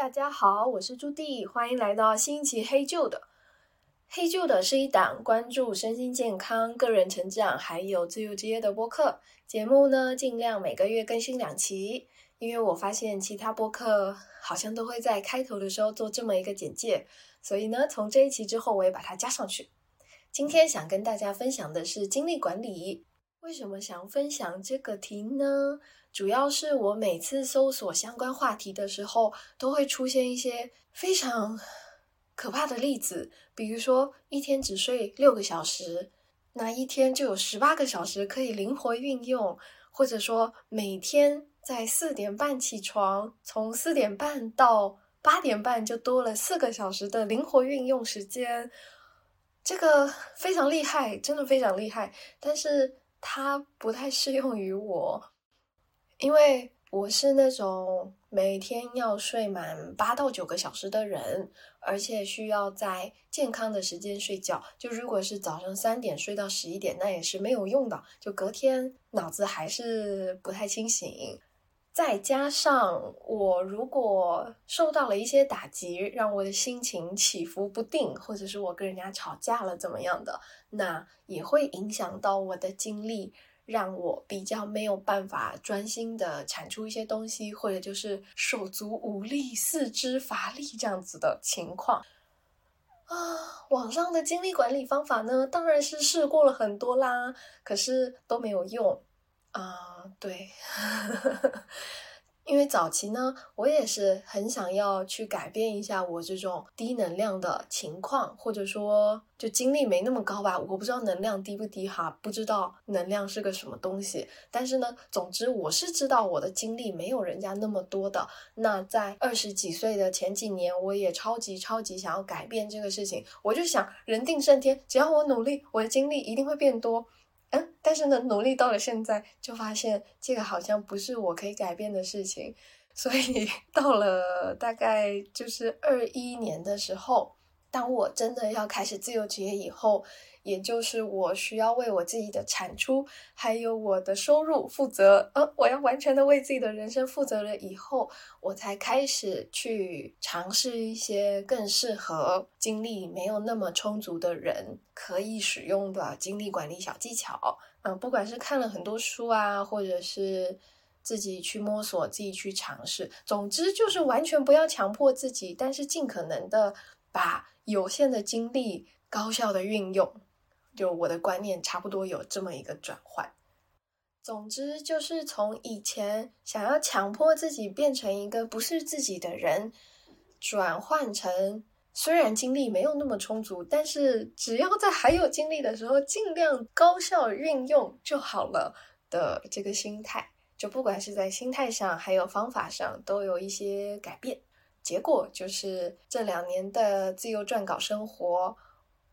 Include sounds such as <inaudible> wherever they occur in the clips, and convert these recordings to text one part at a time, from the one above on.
大家好，我是朱棣，欢迎来到新一期《黑旧的》。《黑旧的》是一档关注身心健康、个人成长还有自由职业的播客节目呢，尽量每个月更新两期。因为我发现其他播客好像都会在开头的时候做这么一个简介，所以呢，从这一期之后我也把它加上去。今天想跟大家分享的是精力管理。为什么想分享这个题呢？主要是我每次搜索相关话题的时候，都会出现一些非常可怕的例子，比如说一天只睡六个小时，那一天就有十八个小时可以灵活运用；或者说每天在四点半起床，从四点半到八点半就多了四个小时的灵活运用时间，这个非常厉害，真的非常厉害，但是它不太适用于我。因为我是那种每天要睡满八到九个小时的人，而且需要在健康的时间睡觉。就如果是早上三点睡到十一点，那也是没有用的。就隔天脑子还是不太清醒。再加上我如果受到了一些打击，让我的心情起伏不定，或者是我跟人家吵架了怎么样的，那也会影响到我的精力。让我比较没有办法专心的产出一些东西，或者就是手足无力、四肢乏力这样子的情况啊。网上的精力管理方法呢，当然是试过了很多啦，可是都没有用啊。对。因为早期呢，我也是很想要去改变一下我这种低能量的情况，或者说就精力没那么高吧。我不知道能量低不低哈，不知道能量是个什么东西。但是呢，总之我是知道我的精力没有人家那么多的。那在二十几岁的前几年，我也超级超级想要改变这个事情。我就想人定胜天，只要我努力，我的精力一定会变多。嗯，但是呢，努力到了现在，就发现这个好像不是我可以改变的事情，所以 <laughs> 到了大概就是二一年的时候，当我真的要开始自由职业以后。也就是我需要为我自己的产出，还有我的收入负责，呃，我要完全的为自己的人生负责了以后，我才开始去尝试一些更适合精力没有那么充足的人可以使用的精力管理小技巧。嗯，不管是看了很多书啊，或者是自己去摸索、自己去尝试，总之就是完全不要强迫自己，但是尽可能的把有限的精力高效的运用。就我的观念差不多有这么一个转换，总之就是从以前想要强迫自己变成一个不是自己的人，转换成虽然精力没有那么充足，但是只要在还有精力的时候尽量高效运用就好了的这个心态，就不管是在心态上还有方法上都有一些改变，结果就是这两年的自由撰稿生活。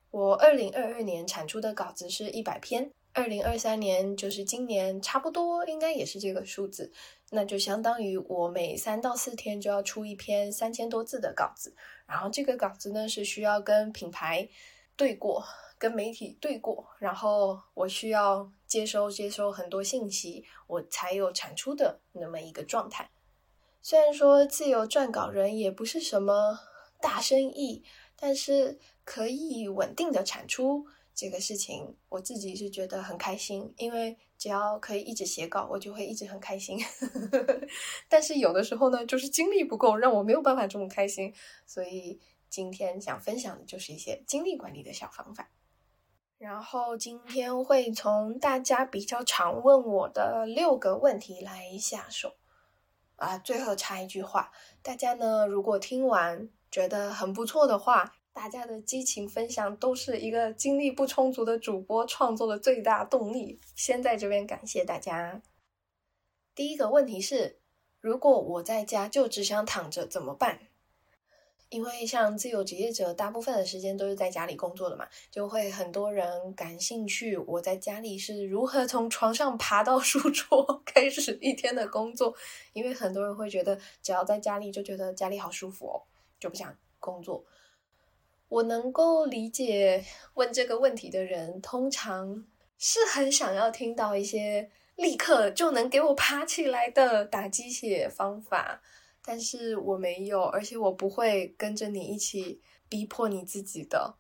我二零二二年产出的稿子是一百篇，二零二三年就是今年差不多应该也是这个数字，那就相当于我每三到四天就要出一篇三千多字的稿子，然后这个稿子呢是需要跟品牌对过，跟媒体对过，然后我需要接收接收很多信息，我才有产出的那么一个状态。虽然说自由撰稿人也不是什么大生意。但是可以稳定的产出这个事情，我自己是觉得很开心，因为只要可以一直写稿，我就会一直很开心。<laughs> 但是有的时候呢，就是精力不够，让我没有办法这么开心。所以今天想分享的就是一些精力管理的小方法。然后今天会从大家比较常问我的六个问题来下手。啊，最后插一句话，大家呢如果听完。觉得很不错的话，大家的激情分享都是一个精力不充足的主播创作的最大动力。先在这边感谢大家。第一个问题是，如果我在家就只想躺着怎么办？因为像自由职业者，大部分的时间都是在家里工作的嘛，就会很多人感兴趣我在家里是如何从床上爬到书桌 <laughs> 开始一天的工作。因为很多人会觉得，只要在家里就觉得家里好舒服哦。就不想工作，我能够理解问这个问题的人，通常是很想要听到一些立刻就能给我爬起来的打鸡血方法。但是我没有，而且我不会跟着你一起逼迫你自己的。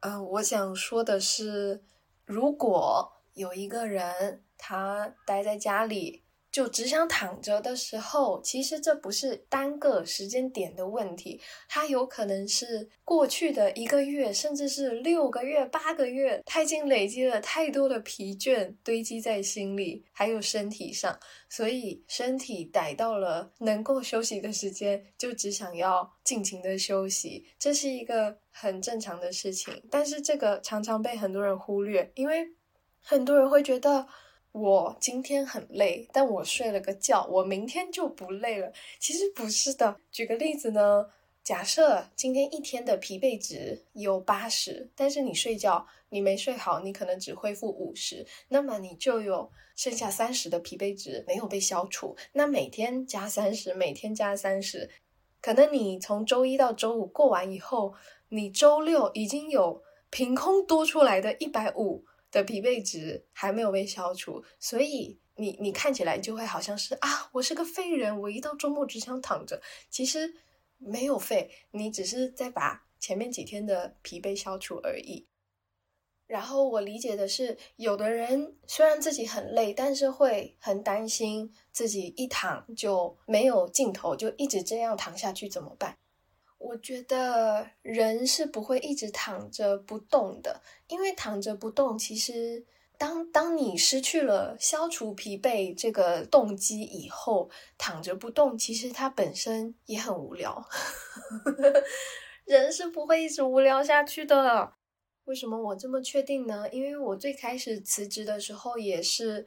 嗯，我想说的是，如果有一个人他待在家里。就只想躺着的时候，其实这不是单个时间点的问题，它有可能是过去的一个月，甚至是六个月、八个月，他已经累积了太多的疲倦堆积在心里，还有身体上，所以身体逮到了能够休息的时间，就只想要尽情的休息，这是一个很正常的事情。但是这个常常被很多人忽略，因为很多人会觉得。我今天很累，但我睡了个觉，我明天就不累了。其实不是的。举个例子呢，假设今天一天的疲惫值有八十，但是你睡觉你没睡好，你可能只恢复五十，那么你就有剩下三十的疲惫值没有被消除。那每天加三十，每天加三十，可能你从周一到周五过完以后，你周六已经有凭空多出来的一百五。的疲惫值还没有被消除，所以你你看起来就会好像是啊，我是个废人，我一到周末只想躺着。其实没有废，你只是在把前面几天的疲惫消除而已。然后我理解的是，有的人虽然自己很累，但是会很担心自己一躺就没有尽头，就一直这样躺下去怎么办？我觉得人是不会一直躺着不动的，因为躺着不动，其实当当你失去了消除疲惫这个动机以后，躺着不动，其实它本身也很无聊。<laughs> 人是不会一直无聊下去的。为什么我这么确定呢？因为我最开始辞职的时候也是。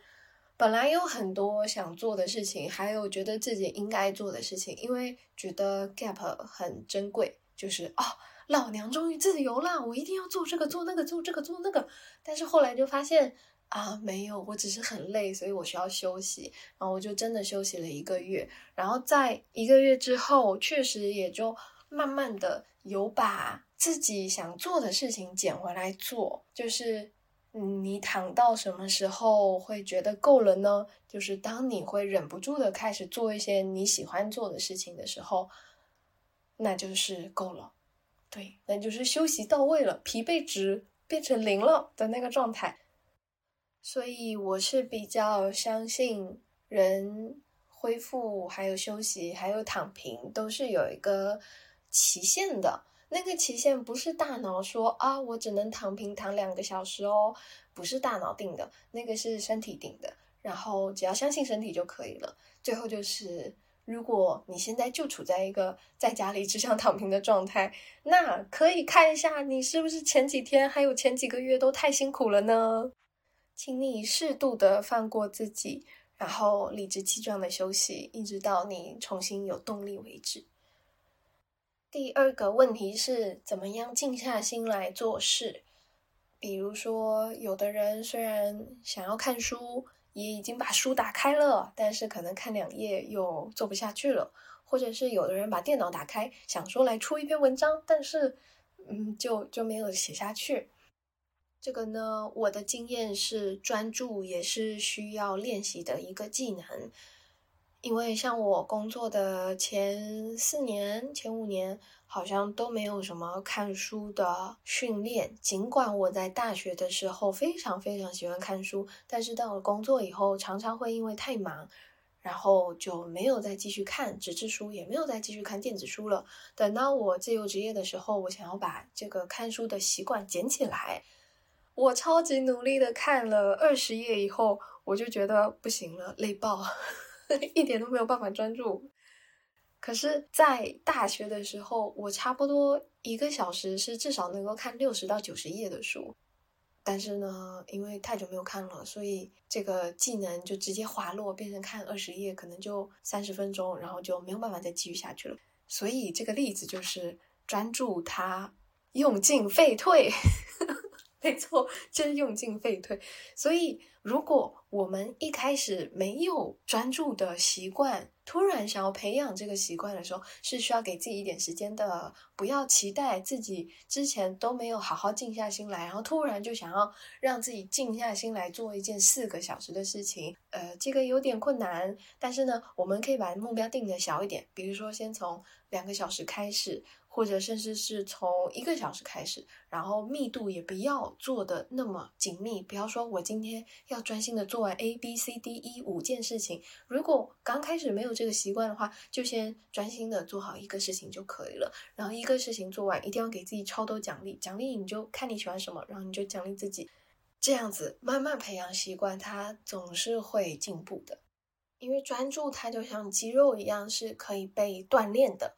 本来有很多想做的事情，还有觉得自己应该做的事情，因为觉得 gap 很珍贵，就是哦，老娘终于自由了，我一定要做这个做那个做这个做那个。但是后来就发现啊，没有，我只是很累，所以我需要休息。然后我就真的休息了一个月，然后在一个月之后，确实也就慢慢的有把自己想做的事情捡回来做，就是。你躺到什么时候会觉得够了呢？就是当你会忍不住的开始做一些你喜欢做的事情的时候，那就是够了。对，那就是休息到位了，疲惫值变成零了的那个状态。所以我是比较相信人恢复、还有休息、还有躺平都是有一个期限的。那个期限不是大脑说啊，我只能躺平躺两个小时哦，不是大脑定的，那个是身体定的。然后只要相信身体就可以了。最后就是，如果你现在就处在一个在家里只想躺平的状态，那可以看一下你是不是前几天还有前几个月都太辛苦了呢？请你适度的放过自己，然后理直气壮的休息，一直到你重新有动力为止。第二个问题是怎么样静下心来做事？比如说，有的人虽然想要看书，也已经把书打开了，但是可能看两页又做不下去了；或者是有的人把电脑打开，想说来出一篇文章，但是嗯，就就没有写下去。这个呢，我的经验是，专注也是需要练习的一个技能。因为像我工作的前四年、前五年，好像都没有什么看书的训练。尽管我在大学的时候非常非常喜欢看书，但是到了工作以后，常常会因为太忙，然后就没有再继续看纸质书，也没有再继续看电子书了。等到我自由职业的时候，我想要把这个看书的习惯捡起来，我超级努力的看了二十页以后，我就觉得不行了，累爆。一点都没有办法专注。可是，在大学的时候，我差不多一个小时是至少能够看六十到九十页的书。但是呢，因为太久没有看了，所以这个技能就直接滑落，变成看二十页可能就三十分钟，然后就没有办法再继续下去了。所以这个例子就是专注，它用进废退。<laughs> 没错，真用进废退。所以，如果我们一开始没有专注的习惯，突然想要培养这个习惯的时候，是需要给自己一点时间的。不要期待自己之前都没有好好静下心来，然后突然就想要让自己静下心来做一件四个小时的事情。呃，这个有点困难。但是呢，我们可以把目标定的小一点，比如说先从两个小时开始。或者甚至是从一个小时开始，然后密度也不要做的那么紧密。不要说我今天要专心的做完 A B C D E 五件事情。如果刚开始没有这个习惯的话，就先专心的做好一个事情就可以了。然后一个事情做完，一定要给自己超多奖励。奖励你就看你喜欢什么，然后你就奖励自己。这样子慢慢培养习惯，它总是会进步的。因为专注它就像肌肉一样，是可以被锻炼的。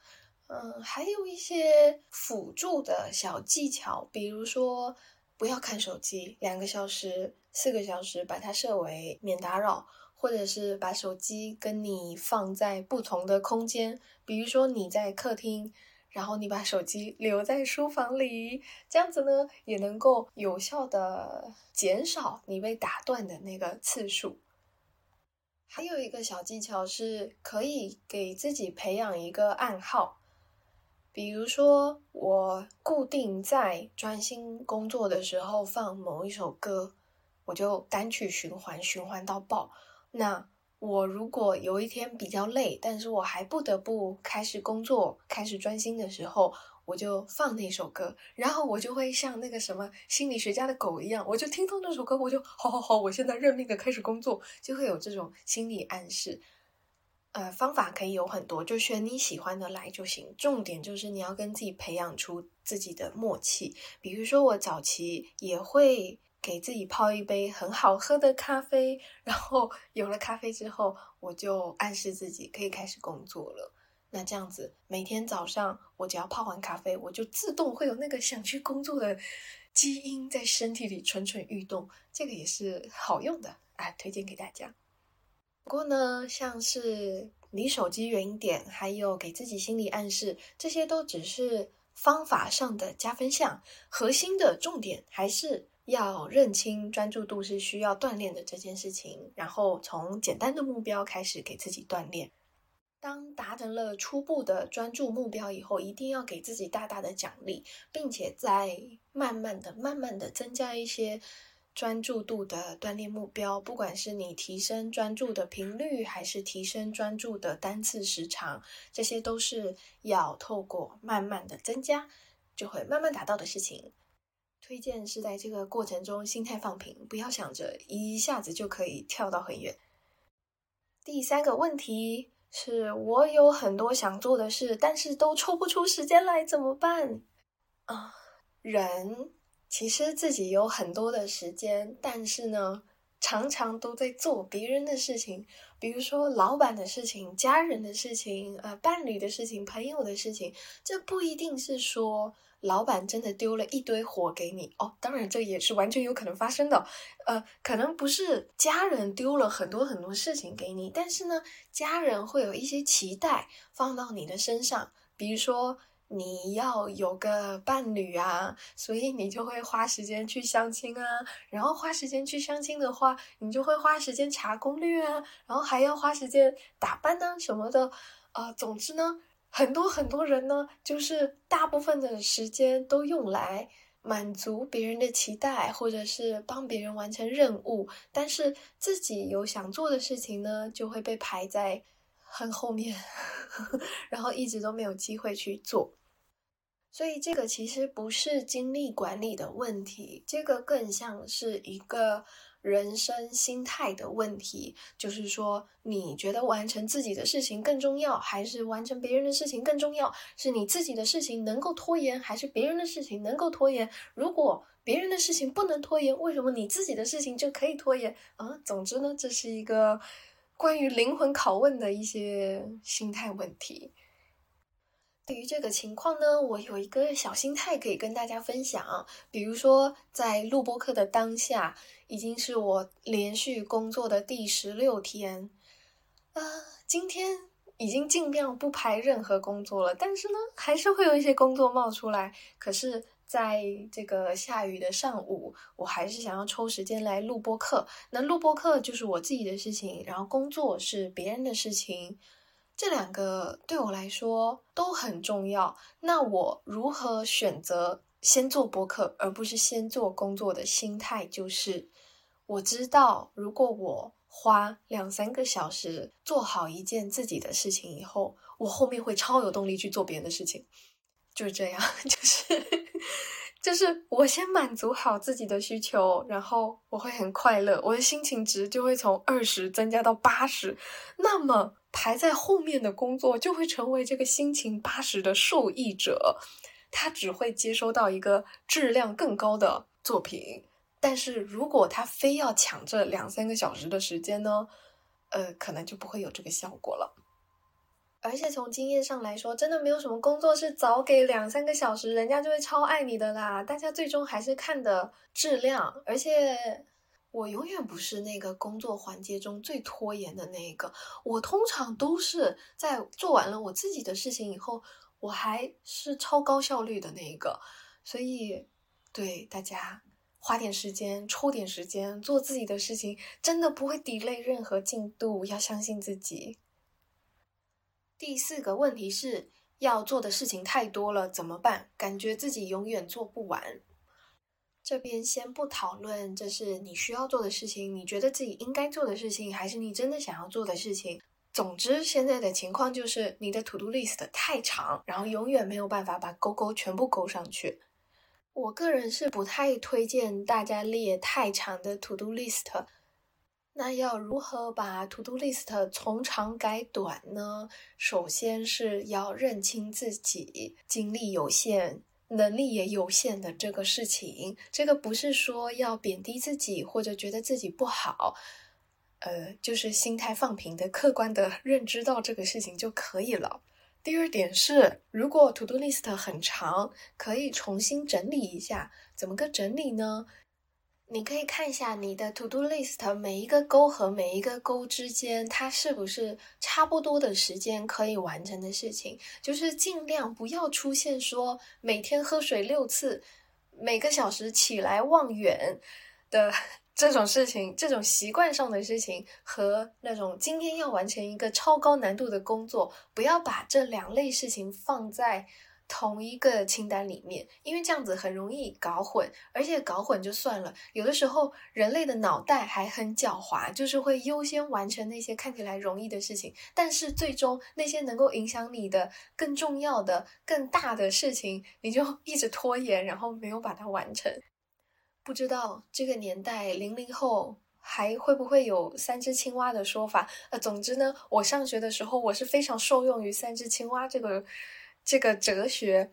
嗯，还有一些辅助的小技巧，比如说不要看手机两个小时、四个小时，把它设为免打扰，或者是把手机跟你放在不同的空间，比如说你在客厅，然后你把手机留在书房里，这样子呢，也能够有效的减少你被打断的那个次数。还有一个小技巧是，可以给自己培养一个暗号。比如说，我固定在专心工作的时候放某一首歌，我就单曲循环，循环到爆。那我如果有一天比较累，但是我还不得不开始工作、开始专心的时候，我就放那首歌，然后我就会像那个什么心理学家的狗一样，我就听到那首歌，我就好好好，我现在认命的开始工作，就会有这种心理暗示。呃，方法可以有很多，就选你喜欢的来就行。重点就是你要跟自己培养出自己的默契。比如说，我早期也会给自己泡一杯很好喝的咖啡，然后有了咖啡之后，我就暗示自己可以开始工作了。那这样子，每天早上我只要泡完咖啡，我就自动会有那个想去工作的基因在身体里蠢蠢欲动。这个也是好用的啊，推荐给大家。不过呢，像是离手机远一点，还有给自己心理暗示，这些都只是方法上的加分项。核心的重点还是要认清专注度是需要锻炼的这件事情，然后从简单的目标开始给自己锻炼。当达成了初步的专注目标以后，一定要给自己大大的奖励，并且再慢慢的、慢慢的增加一些。专注度的锻炼目标，不管是你提升专注的频率，还是提升专注的单次时长，这些都是要透过慢慢的增加，就会慢慢达到的事情。推荐是在这个过程中心态放平，不要想着一下子就可以跳到很远。第三个问题是我有很多想做的事，但是都抽不出时间来，怎么办？啊，人。其实自己有很多的时间，但是呢，常常都在做别人的事情，比如说老板的事情、家人的事情、呃伴侣的事情、朋友的事情。这不一定是说老板真的丢了一堆活给你哦，当然这也是完全有可能发生的。呃，可能不是家人丢了很多很多事情给你，但是呢，家人会有一些期待放到你的身上，比如说。你要有个伴侣啊，所以你就会花时间去相亲啊，然后花时间去相亲的话，你就会花时间查攻略啊，然后还要花时间打扮啊什么的，啊，总之呢，很多很多人呢，就是大部分的时间都用来满足别人的期待，或者是帮别人完成任务，但是自己有想做的事情呢，就会被排在很后面，<laughs> 然后一直都没有机会去做。所以这个其实不是精力管理的问题，这个更像是一个人生心态的问题。就是说，你觉得完成自己的事情更重要，还是完成别人的事情更重要？是你自己的事情能够拖延，还是别人的事情能够拖延？如果别人的事情不能拖延，为什么你自己的事情就可以拖延？啊，总之呢，这是一个关于灵魂拷问的一些心态问题。对于这个情况呢，我有一个小心态可以跟大家分享。比如说，在录播课的当下，已经是我连续工作的第十六天，啊，今天已经尽量不排任何工作了，但是呢，还是会有一些工作冒出来。可是在这个下雨的上午，我还是想要抽时间来录播课。那录播课就是我自己的事情，然后工作是别人的事情，这两个对我来说都很重要。那我如何选择先做播客，而不是先做工作的心态，就是我知道，如果我花两三个小时做好一件自己的事情以后，我后面会超有动力去做别人的事情。就是这样，<laughs> 就是就是我先满足好自己的需求，然后我会很快乐，我的心情值就会从二十增加到八十，那么排在后面的工作就会成为这个心情八十的受益者，他只会接收到一个质量更高的作品。但是如果他非要抢这两三个小时的时间呢，呃，可能就不会有这个效果了。而且从经验上来说，真的没有什么工作是早给两三个小时，人家就会超爱你的啦。大家最终还是看的质量。而且我永远不是那个工作环节中最拖延的那一个，我通常都是在做完了我自己的事情以后，我还是超高效率的那一个。所以，对大家花点时间，抽点时间做自己的事情，真的不会 delay 任何进度。要相信自己。第四个问题是要做的事情太多了，怎么办？感觉自己永远做不完。这边先不讨论这是你需要做的事情，你觉得自己应该做的事情，还是你真的想要做的事情。总之，现在的情况就是你的 to do list 太长，然后永远没有办法把勾勾全部勾上去。我个人是不太推荐大家列太长的 to do list。那要如何把 to do list 从长改短呢？首先是要认清自己精力有限、能力也有限的这个事情。这个不是说要贬低自己或者觉得自己不好，呃，就是心态放平的、客观的认知到这个事情就可以了。第二点是，如果 to do list 很长，可以重新整理一下。怎么个整理呢？你可以看一下你的 to do list，每一个勾和每一个勾之间，它是不是差不多的时间可以完成的事情？就是尽量不要出现说每天喝水六次，每个小时起来望远的 <laughs> 这种事情，这种习惯上的事情和那种今天要完成一个超高难度的工作，不要把这两类事情放在。同一个清单里面，因为这样子很容易搞混，而且搞混就算了，有的时候人类的脑袋还很狡猾，就是会优先完成那些看起来容易的事情，但是最终那些能够影响你的更重要的、更大的事情，你就 <laughs> 一直拖延，然后没有把它完成。不知道这个年代零零后还会不会有三只青蛙的说法？呃，总之呢，我上学的时候，我是非常受用于三只青蛙这个。这个哲学，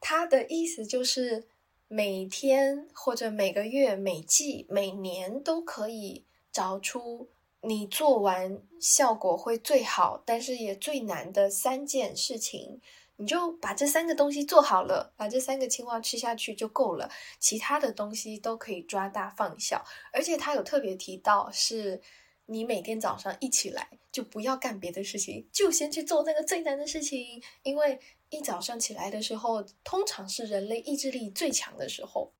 它的意思就是每天或者每个月、每季、每年都可以找出你做完效果会最好，但是也最难的三件事情。你就把这三个东西做好了，把这三个青蛙吃下去就够了，其他的东西都可以抓大放小。而且他有特别提到，是你每天早上一起来就不要干别的事情，就先去做那个最难的事情，因为。一早上起来的时候，通常是人类意志力最强的时候，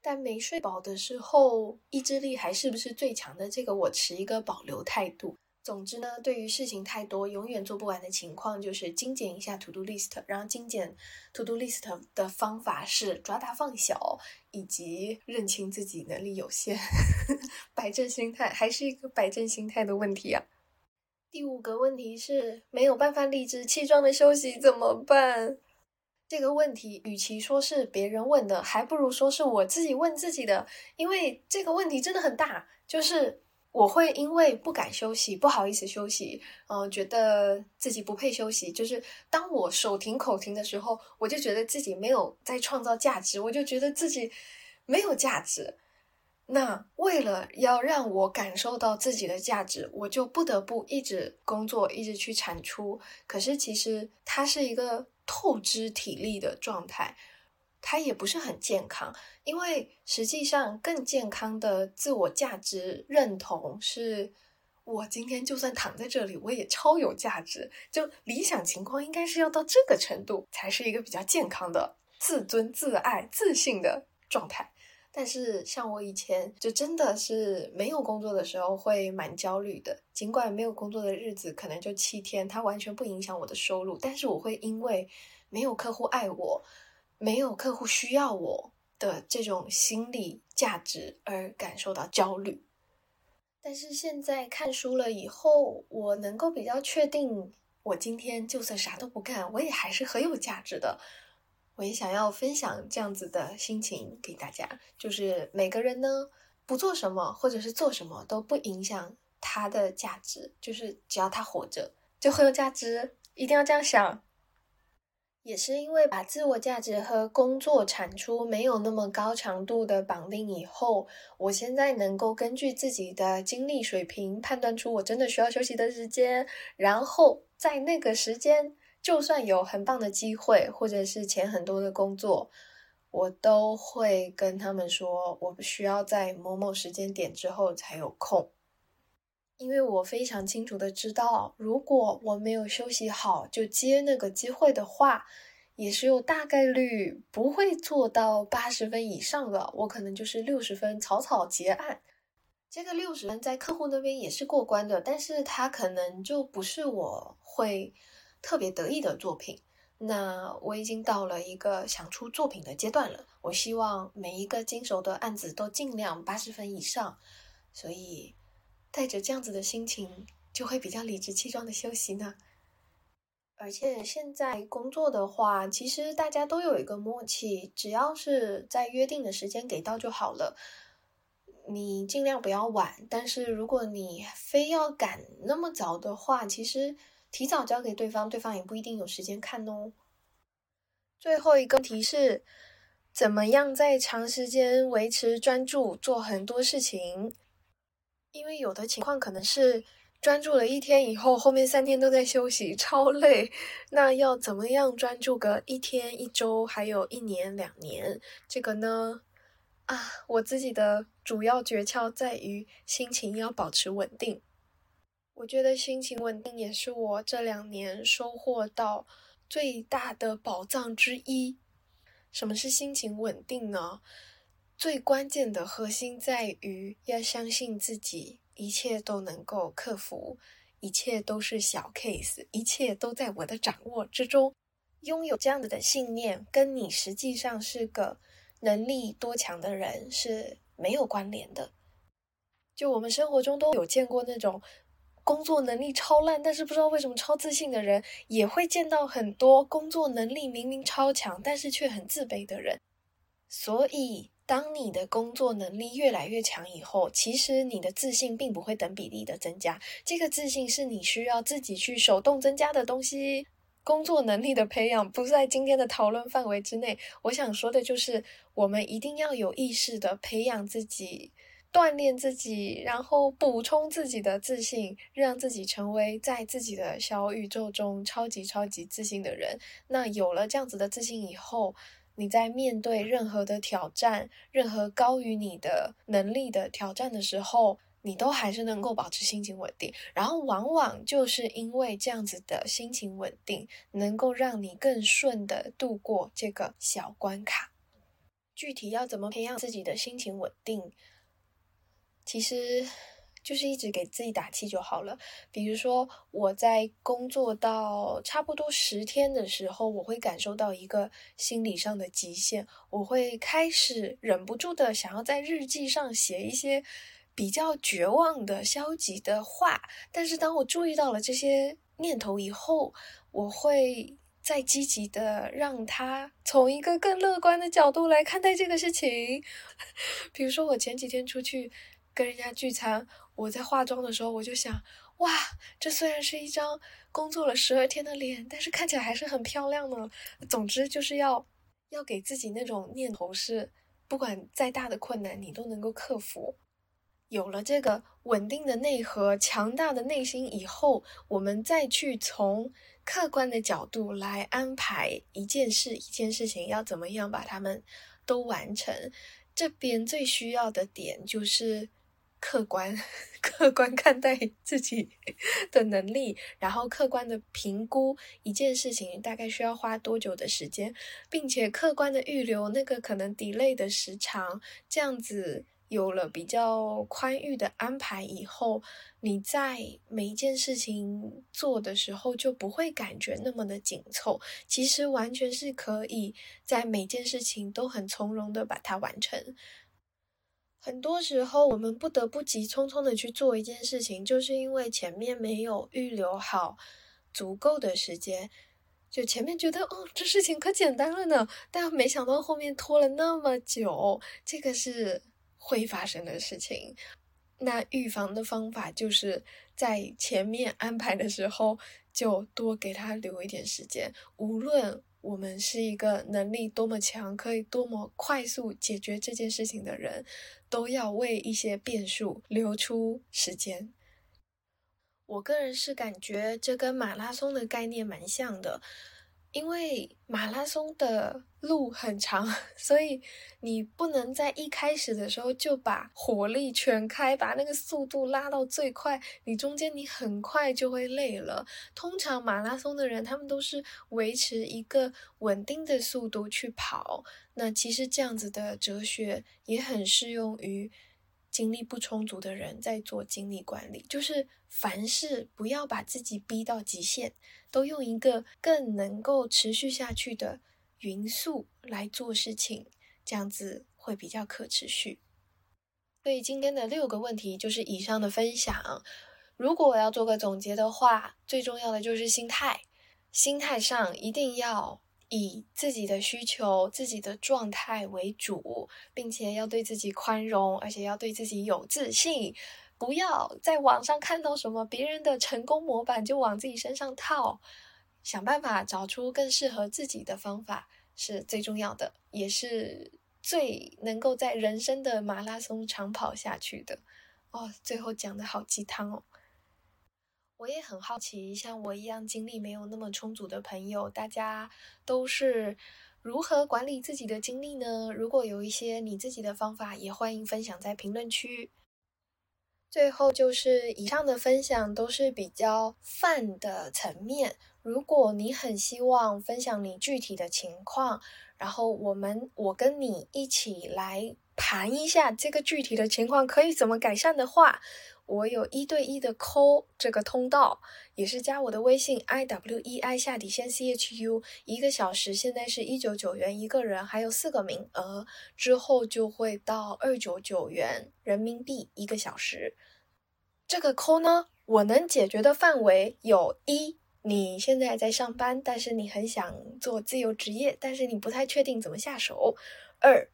但没睡饱的时候，意志力还是不是最强的？这个我持一个保留态度。总之呢，对于事情太多、永远做不完的情况，就是精简一下 to do list。然后精简 to do list 的方法是抓大放小，以及认清自己能力有限，<laughs> 摆正心态，还是一个摆正心态的问题啊。第五个问题是没有办法理直气壮的休息怎么办？这个问题与其说是别人问的，还不如说是我自己问自己的。因为这个问题真的很大，就是我会因为不敢休息，不好意思休息，嗯，觉得自己不配休息。就是当我手停口停的时候，我就觉得自己没有在创造价值，我就觉得自己没有价值。那为了要让我感受到自己的价值，我就不得不一直工作，一直去产出。可是其实它是一个透支体力的状态，它也不是很健康。因为实际上更健康的自我价值认同是，我今天就算躺在这里，我也超有价值。就理想情况应该是要到这个程度，才是一个比较健康的。自尊、自爱、自信的状态。但是像我以前就真的是没有工作的时候会蛮焦虑的，尽管没有工作的日子可能就七天，它完全不影响我的收入，但是我会因为没有客户爱我，没有客户需要我的这种心理价值而感受到焦虑。但是现在看书了以后，我能够比较确定，我今天就算啥都不干，我也还是很有价值的。我也想要分享这样子的心情给大家，就是每个人呢，不做什么或者是做什么都不影响他的价值，就是只要他活着就很有价值，一定要这样想。也是因为把自我价值和工作产出没有那么高强度的绑定以后，我现在能够根据自己的精力水平判断出我真的需要休息的时间，然后在那个时间，就算有很棒的机会或者是钱很多的工作，我都会跟他们说，我需要在某某时间点之后才有空，因为我非常清楚的知道，如果我没有休息好就接那个机会的话。也是有大概率不会做到八十分以上的，我可能就是六十分草草结案。这个六十分在客户那边也是过关的，但是它可能就不是我会特别得意的作品。那我已经到了一个想出作品的阶段了，我希望每一个经手的案子都尽量八十分以上，所以带着这样子的心情，就会比较理直气壮的休息呢。而且现在工作的话，其实大家都有一个默契，只要是在约定的时间给到就好了。你尽量不要晚，但是如果你非要赶那么早的话，其实提早交给对方，对方也不一定有时间看哦。最后一个提示：怎么样在长时间维持专注，做很多事情？因为有的情况可能是。专注了一天以后，后面三天都在休息，<laughs> 超累。那要怎么样专注个一天、一周，还有一年、两年？这个呢？啊，我自己的主要诀窍在于心情要保持稳定。我觉得心情稳定也是我这两年收获到最大的宝藏之一。什么是心情稳定呢？最关键的核心在于要相信自己。一切都能够克服，一切都是小 case，一切都在我的掌握之中。拥有这样子的信念，跟你实际上是个能力多强的人是没有关联的。就我们生活中都有见过那种工作能力超烂，但是不知道为什么超自信的人，也会见到很多工作能力明明超强，但是却很自卑的人。所以。当你的工作能力越来越强以后，其实你的自信并不会等比例的增加。这个自信是你需要自己去手动增加的东西。工作能力的培养不在今天的讨论范围之内。我想说的就是，我们一定要有意识的培养自己，锻炼自己，然后补充自己的自信，让自己成为在自己的小宇宙中超级超级自信的人。那有了这样子的自信以后，你在面对任何的挑战，任何高于你的能力的挑战的时候，你都还是能够保持心情稳定。然后，往往就是因为这样子的心情稳定，能够让你更顺的度过这个小关卡。具体要怎么培养自己的心情稳定？其实。就是一直给自己打气就好了。比如说，我在工作到差不多十天的时候，我会感受到一个心理上的极限，我会开始忍不住的想要在日记上写一些比较绝望的、消极的话。但是，当我注意到了这些念头以后，我会再积极的让他从一个更乐观的角度来看待这个事情。<laughs> 比如说，我前几天出去跟人家聚餐。我在化妆的时候，我就想，哇，这虽然是一张工作了十二天的脸，但是看起来还是很漂亮呢。总之，就是要要给自己那种念头，是不管再大的困难，你都能够克服。有了这个稳定的内核、强大的内心以后，我们再去从客观的角度来安排一件事、一件事情要怎么样把它们都完成。这边最需要的点就是。客观、<laughs> 客观看待 <laughs> 自己 <laughs> 的能力，然后客观的评估一件事情大概需要花多久的时间，并且客观的预留那个可能 delay 的时长，这样子有了比较宽裕的安排以后，你在每一件事情做的时候就不会感觉那么的紧凑，其实完全是可以在每件事情都很从容的把它完成。很多时候，我们不得不急匆匆的去做一件事情，就是因为前面没有预留好足够的时间。就前面觉得哦，这事情可简单了呢，但没想到后面拖了那么久，这个是会发生的事情。那预防的方法就是在前面安排的时候，就多给他留一点时间，无论。我们是一个能力多么强，可以多么快速解决这件事情的人，都要为一些变数留出时间。我个人是感觉这跟马拉松的概念蛮像的。因为马拉松的路很长，<laughs> 所以你不能在一开始的时候就把火力全开，把那个速度拉到最快。你中间你很快就会累了。通常马拉松的人，他们都是维持一个稳定的速度去跑。那其实这样子的哲学也很适用于。精力不充足的人在做精力管理，就是凡事不要把自己逼到极限，都用一个更能够持续下去的匀速来做事情，这样子会比较可持续。所以今天的六个问题就是以上的分享。如果我要做个总结的话，最重要的就是心态，心态上一定要。以自己的需求、自己的状态为主，并且要对自己宽容，而且要对自己有自信。不要在网上看到什么别人的成功模板就往自己身上套，想办法找出更适合自己的方法是最重要的，也是最能够在人生的马拉松长跑下去的。哦，最后讲的好鸡汤哦。我也很好奇，像我一样精力没有那么充足的朋友，大家都是如何管理自己的精力呢？如果有一些你自己的方法，也欢迎分享在评论区。最后就是以上的分享都是比较泛的层面，如果你很希望分享你具体的情况，然后我们我跟你一起来盘一下这个具体的情况可以怎么改善的话。我有一对一的 call 这个通道，也是加我的微信 i w e i 下底线 c h u，一个小时现在是一九九元一个人，还有四个名额，之后就会到二九九元人民币一个小时。这个 call 呢，我能解决的范围有一，你现在在上班，但是你很想做自由职业，但是你不太确定怎么下手；二。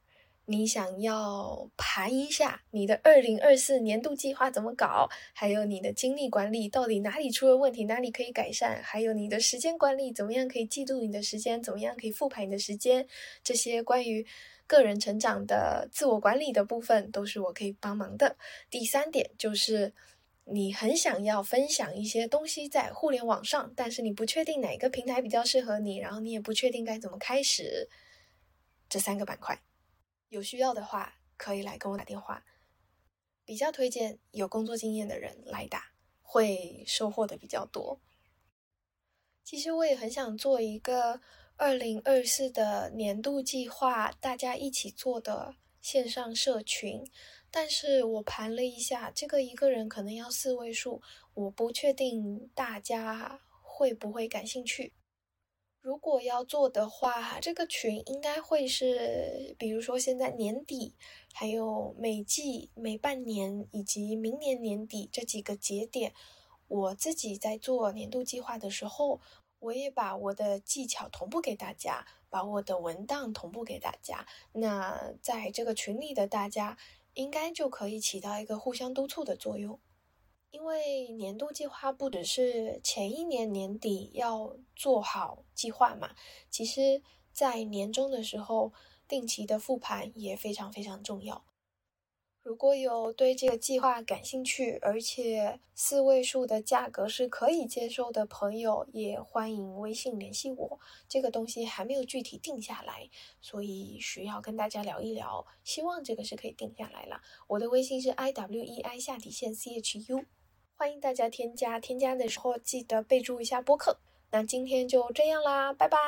你想要盘一下你的二零二四年度计划怎么搞？还有你的精力管理到底哪里出了问题，哪里可以改善？还有你的时间管理怎么样可以记录你的时间？怎么样可以复盘你的时间？这些关于个人成长的自我管理的部分都是我可以帮忙的。第三点就是你很想要分享一些东西在互联网上，但是你不确定哪个平台比较适合你，然后你也不确定该怎么开始。这三个板块。有需要的话，可以来跟我打电话。比较推荐有工作经验的人来打，会收获的比较多。其实我也很想做一个二零二四的年度计划，大家一起做的线上社群。但是我盘了一下，这个一个人可能要四位数，我不确定大家会不会感兴趣。如果要做的话，哈这个群应该会是，比如说现在年底，还有每季、每半年以及明年年底这几个节点，我自己在做年度计划的时候，我也把我的技巧同步给大家，把我的文档同步给大家。那在这个群里的大家，应该就可以起到一个互相督促的作用。因为年度计划不只是前一年年底要做好计划嘛，其实，在年终的时候定期的复盘也非常非常重要。如果有对这个计划感兴趣，而且四位数的价格是可以接受的朋友，也欢迎微信联系我。这个东西还没有具体定下来，所以需要跟大家聊一聊。希望这个是可以定下来了。我的微信是 i w e i 下底线 c h u，欢迎大家添加。添加的时候记得备注一下播客。那今天就这样啦，拜拜。